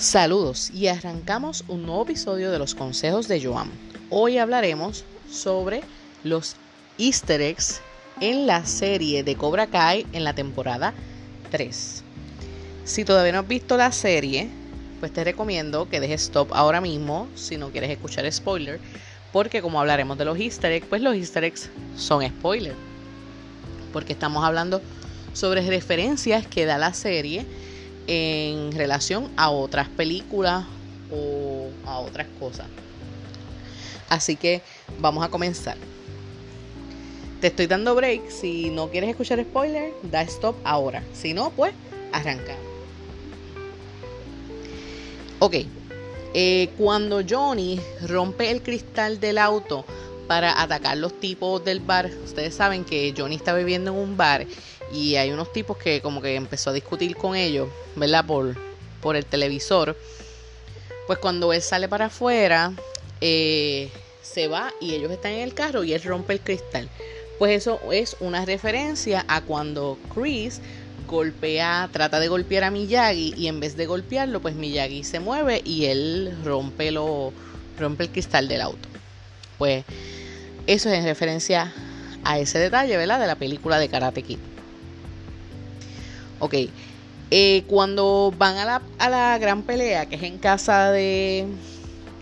Saludos y arrancamos un nuevo episodio de los consejos de Joan. Hoy hablaremos sobre los easter eggs en la serie de Cobra Kai en la temporada 3. Si todavía no has visto la serie, pues te recomiendo que dejes stop ahora mismo si no quieres escuchar spoiler, porque como hablaremos de los easter eggs, pues los easter eggs son spoiler. Porque estamos hablando sobre referencias que da la serie en relación a otras películas o a otras cosas. Así que vamos a comenzar. Te estoy dando break. Si no quieres escuchar spoiler, da stop ahora. Si no, pues arranca. Ok. Eh, cuando Johnny rompe el cristal del auto para atacar los tipos del bar, ustedes saben que Johnny está viviendo en un bar y hay unos tipos que como que empezó a discutir con ellos, ¿verdad? Por, por el televisor. Pues cuando él sale para afuera, eh, se va y ellos están en el carro y él rompe el cristal. Pues eso es una referencia a cuando Chris golpea, trata de golpear a Miyagi y en vez de golpearlo, pues Miyagi se mueve y él rompe, lo, rompe el cristal del auto. Pues eso es en referencia a ese detalle, ¿verdad? De la película de Karate Kid. Ok. Eh, cuando van a la, a la, gran pelea, que es en casa de,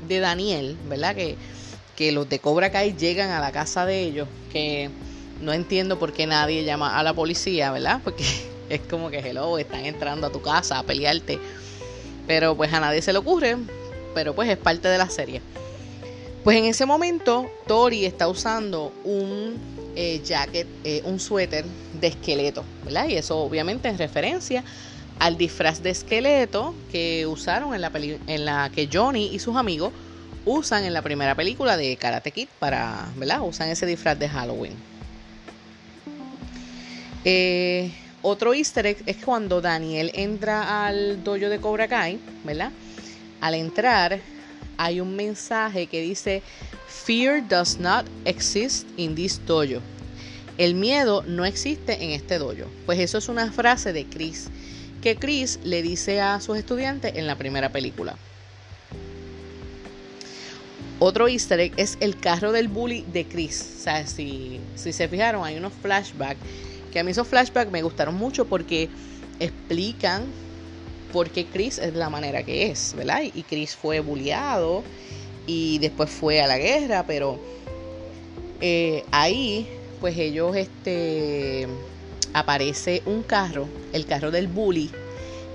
de Daniel, ¿verdad? Que, que los de Cobra Kai llegan a la casa de ellos, que no entiendo por qué nadie llama a la policía, ¿verdad? Porque es como que, hello, están entrando a tu casa a pelearte. Pero pues a nadie se le ocurre, pero pues es parte de la serie. Pues en ese momento, Tori está usando un eh, jacket, eh, un suéter de esqueleto, ¿verdad? Y eso obviamente es referencia al disfraz de esqueleto que usaron en la, en la que Johnny y sus amigos usan en la primera película de Karate Kid para, ¿verdad? Usan ese disfraz de Halloween. Eh, otro easter egg es cuando Daniel entra al dojo de Cobra Kai, ¿verdad? Al entrar hay un mensaje que dice Fear does not exist in this dojo. El miedo no existe en este dojo. Pues eso es una frase de Chris que Chris le dice a sus estudiantes en la primera película. Otro easter egg es el carro del bully de Chris. O sea, si, si se fijaron, hay unos flashbacks. Que a mí esos flashbacks me gustaron mucho porque explican por qué Chris es la manera que es, ¿verdad? Y Chris fue bulliado y después fue a la guerra, pero eh, ahí pues ellos este aparece un carro, el carro del bully,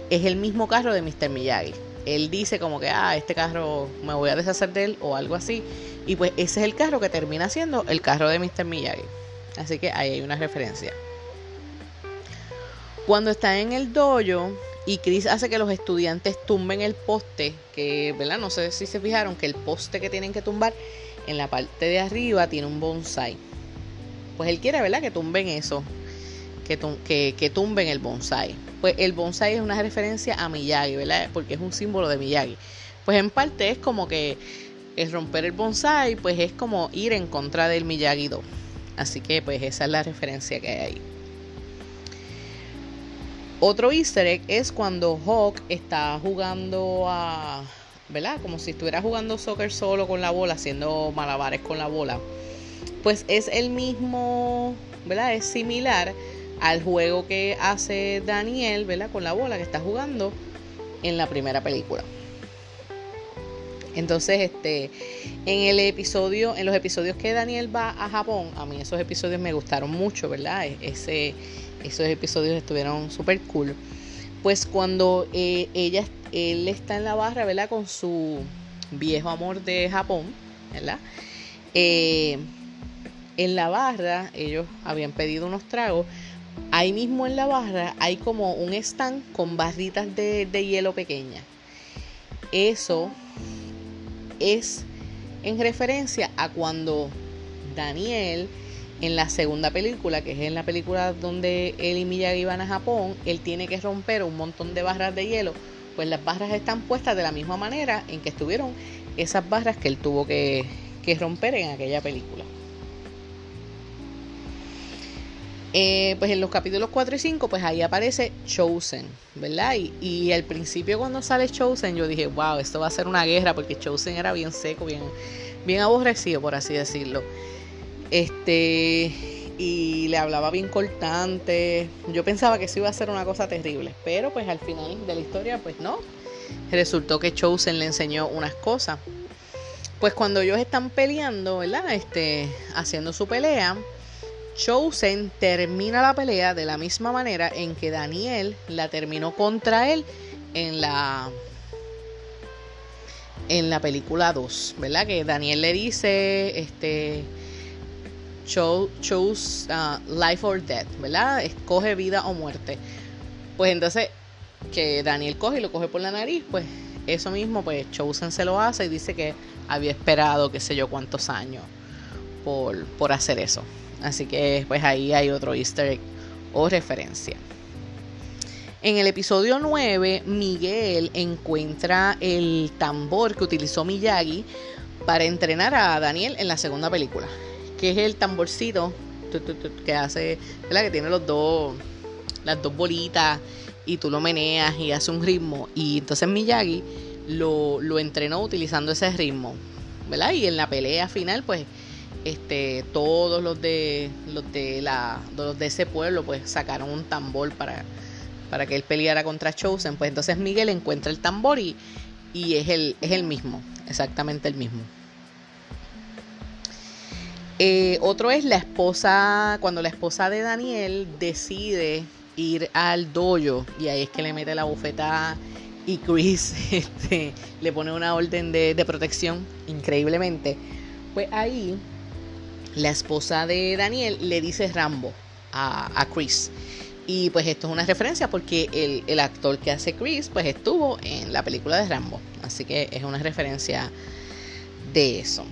es el mismo carro de Mr. Miyagi. Él dice como que, ah, este carro me voy a deshacer de él o algo así. Y pues ese es el carro que termina siendo el carro de Mr. Miyagi. Así que ahí hay una referencia. Cuando está en el dojo, y Chris hace que los estudiantes tumben el poste, que, ¿verdad? No sé si se fijaron que el poste que tienen que tumbar en la parte de arriba tiene un bonsai. Pues él quiere, ¿verdad? Que tumben eso, que, que, que tumben el bonsai. Pues el bonsai es una referencia a Miyagi, ¿verdad? Porque es un símbolo de Miyagi. Pues en parte es como que el romper el bonsai, pues es como ir en contra del Miyagi-Do. Así que pues esa es la referencia que hay ahí. Otro easter egg es cuando Hawk está jugando a, ¿verdad? Como si estuviera jugando soccer solo con la bola, haciendo malabares con la bola. Pues es el mismo, ¿verdad? Es similar al juego que hace Daniel, ¿verdad? Con la bola que está jugando en la primera película. Entonces, este, en el episodio, en los episodios que Daniel va a Japón, a mí esos episodios me gustaron mucho, ¿verdad? E-, esos episodios estuvieron súper cool. Pues cuando eh, ella, él está en la barra, ¿verdad? Con su viejo amor de Japón, ¿verdad? Eh, en la barra, ellos habían pedido unos tragos. Ahí mismo en la barra hay como un stand con barritas de, de hielo pequeña. Eso es en referencia a cuando Daniel en la segunda película, que es en la película donde él y Miyagi van a Japón, él tiene que romper un montón de barras de hielo, pues las barras están puestas de la misma manera en que estuvieron esas barras que él tuvo que, romper en aquella película. Eh, pues en los capítulos 4 y 5, pues ahí aparece Chosen, ¿verdad? Y, al principio cuando sale Chosen, yo dije, wow, esto va a ser una guerra, porque Chosen era bien seco, bien, bien aborrecido, por así decirlo. Este, y le hablaba bien cortante. Yo pensaba que eso iba a ser una cosa terrible, pero pues al final de la historia, pues no. Resultó que Chosen le enseñó unas cosas. Pues cuando ellos están peleando, ¿verdad? Este, haciendo su pelea, Chosen termina la pelea de la misma manera en que Daniel la terminó contra él en la en la película 2, ¿verdad? Que Daniel le dice, este, choose uh, life or death, ¿verdad? Escoge vida o muerte. Pues entonces, que Daniel coge y lo coge por la nariz, pues eso mismo, pues Chosen se lo hace y dice que había esperado, qué sé yo, cuántos años por, por hacer eso. Así que pues ahí hay otro easter egg o referencia. En el episodio 9, Miguel encuentra el tambor que utilizó Miyagi para entrenar a Daniel en la segunda película, que es el tamborcito que hace, ¿verdad? que tiene los dos, las dos bolitas y tú lo meneas y hace un ritmo. Y entonces Miyagi lo, lo entrenó utilizando ese ritmo, ¿verdad? Y en la pelea final, pues este, todos los de los de la de ese pueblo pues sacaron un tambor para, para que él peleara contra Chosen. Pues entonces Miguel encuentra el tambor y, y es el es el mismo exactamente el mismo. Eh, otro es la esposa cuando la esposa de Daniel decide ir al dojo y ahí es que le mete la bufeta y Chris este, le pone una orden de, de protección increíblemente. Pues ahí la esposa de Daniel le dice Rambo a, Chris. Y pues esto es una referencia porque el, actor que hace Chris pues estuvo en la película de Rambo. Así que es una referencia de eso.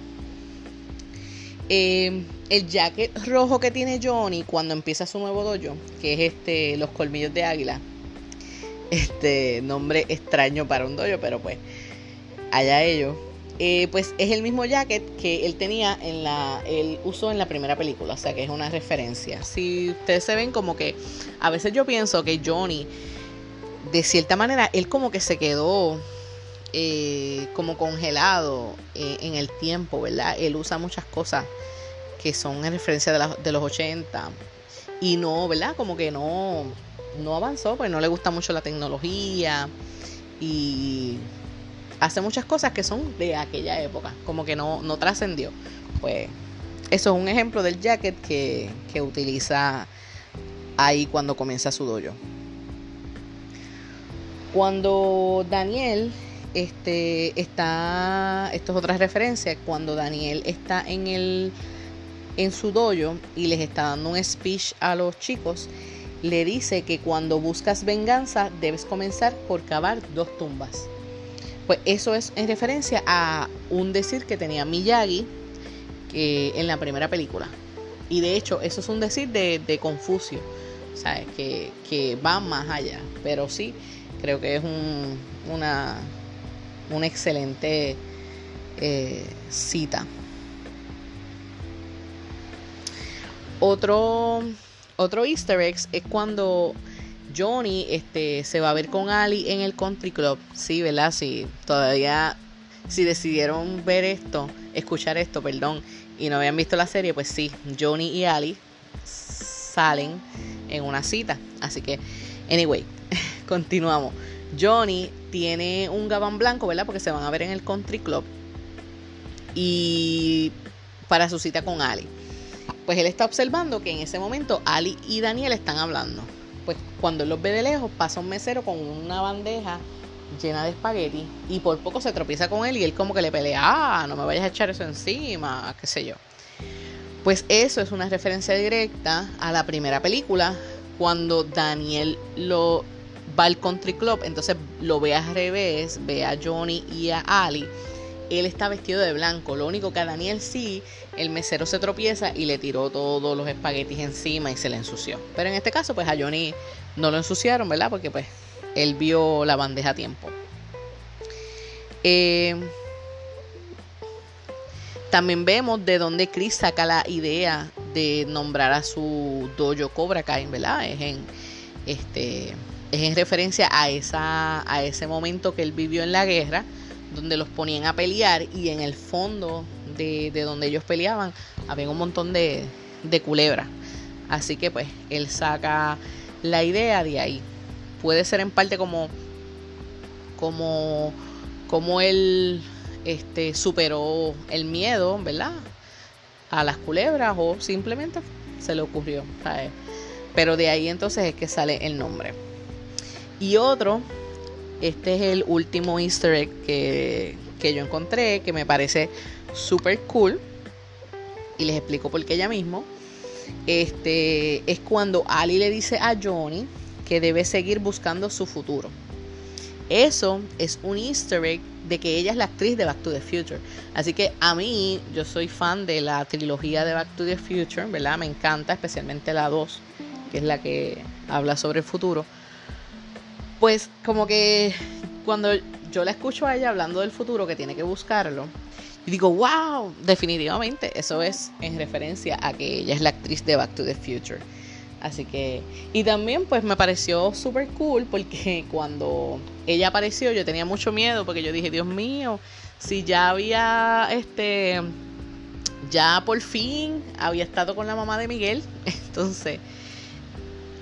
Em, el jacket rojo que tiene Johnny cuando empieza su nuevo dojo, que es este los colmillos de águila. Este nombre extraño para un dojo, pero pues allá ellos. Eh, pues es el mismo jacket que él tenía en la, él usó en la primera película, o sea que es una referencia. Si ustedes se ven como que, a veces yo pienso que Johnny, de cierta manera, él como que se quedó eh, como congelado eh, en el tiempo, ¿verdad? Él usa muchas cosas que son en referencia de, de los 80 y no, ¿verdad? Como que no, no avanzó, pues no le gusta mucho la tecnología y hace muchas cosas que son de aquella época, como que no, no trascendió. Pues eso es un ejemplo del jacket que, que utiliza ahí cuando comienza su dojo. Cuando Daniel este, está, esto es otra referencia, cuando Daniel está en el en su dojo y les está dando un speech a los chicos, le dice que cuando buscas venganza debes comenzar por cavar dos tumbas. Pues eso es en referencia a un decir que tenía Miyagi en la primera película. Y de hecho, eso es un decir de, Confucio, ¿sabes? Que, que, va más allá. Pero sí, creo que es un, una, una excelente eh, cita. Otro, otro easter egg es cuando Johnny este, se va a ver con Ali en el country club. Sí, ¿verdad? Sí, todavía, si decidieron ver esto, escuchar esto, perdón, y no habían visto la serie, pues sí, Johnny y Ali salen en una cita. Así que, anyway, continuamos. Johnny tiene un gabán blanco, ¿verdad? Porque se van a ver en el country club. Y para su cita con Ali. Pues él está observando que en ese momento Ali y Daniel están hablando pues cuando él los ve de lejos pasa un mesero con una bandeja llena de espagueti y por poco se tropieza con él y él como que le pelea, ah, no me vayas a echar eso encima, qué sé yo. Pues eso es una referencia directa a la primera película, cuando Daniel lo va al country club, entonces lo ve al revés, ve a Johnny y a Ali él está vestido de blanco. Lo único que a Daniel sí, el mesero se tropieza y le tiró todos los espaguetis encima y se le ensució. Pero en este caso, pues a Johnny no lo ensuciaron, ¿verdad? Porque pues él vio la bandeja a tiempo. Eh, también vemos de dónde Chris saca la idea de nombrar a su dojo Cobra Kai, ¿verdad? Es en este es en referencia a esa a ese momento que él vivió en la guerra donde los ponían a pelear y en el fondo de, donde ellos peleaban había un montón de, de culebras. Así que pues él saca la idea de ahí. Puede ser en parte como como como él este, superó el miedo, ¿verdad? A las culebras o simplemente se le ocurrió. Pero de ahí entonces es que sale el nombre. Y otro, este es el último easter egg que, que yo encontré, que me parece súper cool. Y les explico por qué ya mismo. Este es cuando Ali le dice a Johnny que debe seguir buscando su futuro. Eso es un easter egg de que ella es la actriz de Back to the Future. Así que a mí, yo soy fan de la trilogía de Back to the Future, ¿verdad? Me encanta, especialmente la 2, que es la que habla sobre el futuro. Pues como que cuando yo la escucho a ella hablando del futuro, que tiene que buscarlo, y digo, wow, definitivamente eso es en referencia a que ella es la actriz de Back to the Future. Así que, y también pues me pareció súper cool porque cuando ella apareció yo tenía mucho miedo porque yo dije, Dios mío, si ya había, este, ya por fin había estado con la mamá de Miguel, entonces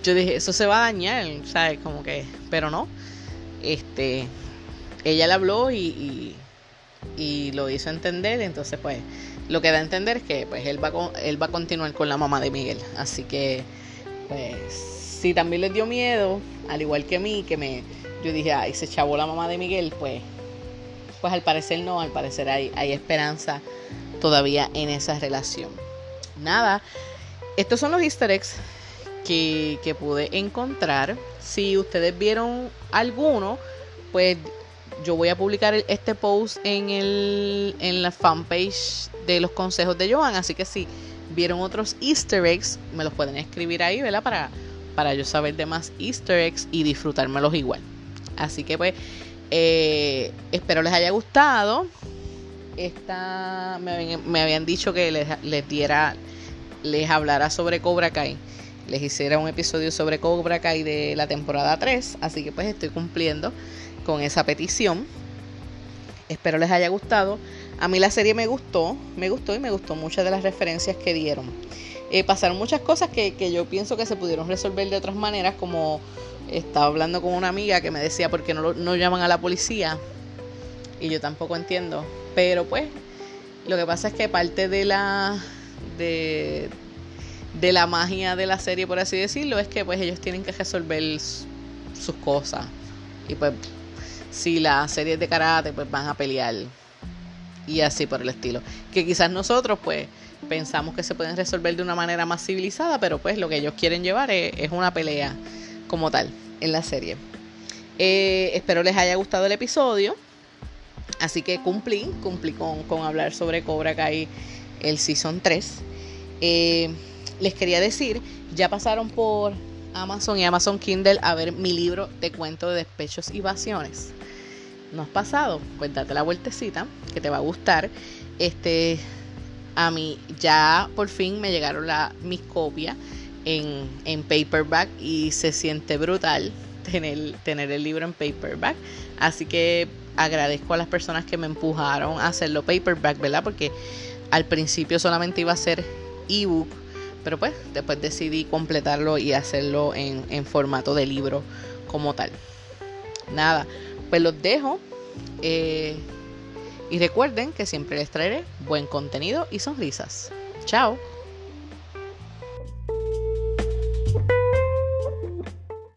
yo dije, eso se va a dañar, ¿sabes? Como que, pero no, este, ella le habló y, y, lo hizo entender, entonces pues lo que da a entender es que pues él va, él va a continuar con la mamá de Miguel, así que pues si también les dio miedo, al igual que a mí, que me, yo dije, ay, se chavó la mamá de Miguel, pues, pues al parecer no, al parecer hay, hay esperanza todavía en esa relación. Nada, estos son los easter eggs que, pude encontrar. Si ustedes vieron alguno, pues yo voy a publicar este post en, el, en la fanpage de los consejos de Joan, así que si vieron otros easter eggs, me los pueden escribir ahí, ¿verdad? Para, para yo saber de más easter eggs y disfrutármelos igual. Así que pues, eh, espero les haya gustado. Esta, me, habían dicho que les, les diera, les hablara sobre Cobra Kai. Les hiciera un episodio sobre Cobra Kai de la temporada 3. Así que pues estoy cumpliendo con esa petición. Espero les haya gustado. A mí la serie me gustó, me gustó y me gustó muchas de las referencias que dieron. Eh, pasaron muchas cosas que, yo pienso que se pudieron resolver de otras maneras, como estaba hablando con una amiga que me decía por qué no, no llaman a la policía. Y yo tampoco entiendo. Pero pues, lo que pasa es que parte de la. de, de la magia de la serie, por así decirlo, es que pues ellos tienen que resolver sus cosas. Y pues, si la serie es de karate, pues van a pelear y así por el estilo. Que quizás nosotros pues pensamos que se pueden resolver de una manera más civilizada, pero pues lo que ellos quieren llevar es, una pelea como tal en la serie. Eh, espero les haya gustado el episodio. Así que cumplí, cumplí con, hablar sobre Cobra Kai el Season 3. Eh, les quería decir, ya pasaron por Amazon y Amazon Kindle a ver mi libro de cuento de despechos y vaciones no has pasado, pues date la vueltecita, que te va a gustar. Este, a mí ya por fin me llegaron la, mis copias en, en paperback y se siente brutal tener, tener el libro en paperback. Así que agradezco a las personas que me empujaron a hacerlo paperback, ¿verdad? Porque al principio solamente iba a ser ebook, pero pues después decidí completarlo y hacerlo en, en formato de libro como tal. Nada, pues los dejo. Eh, y recuerden que siempre les traeré buen contenido y sonrisas. Chao.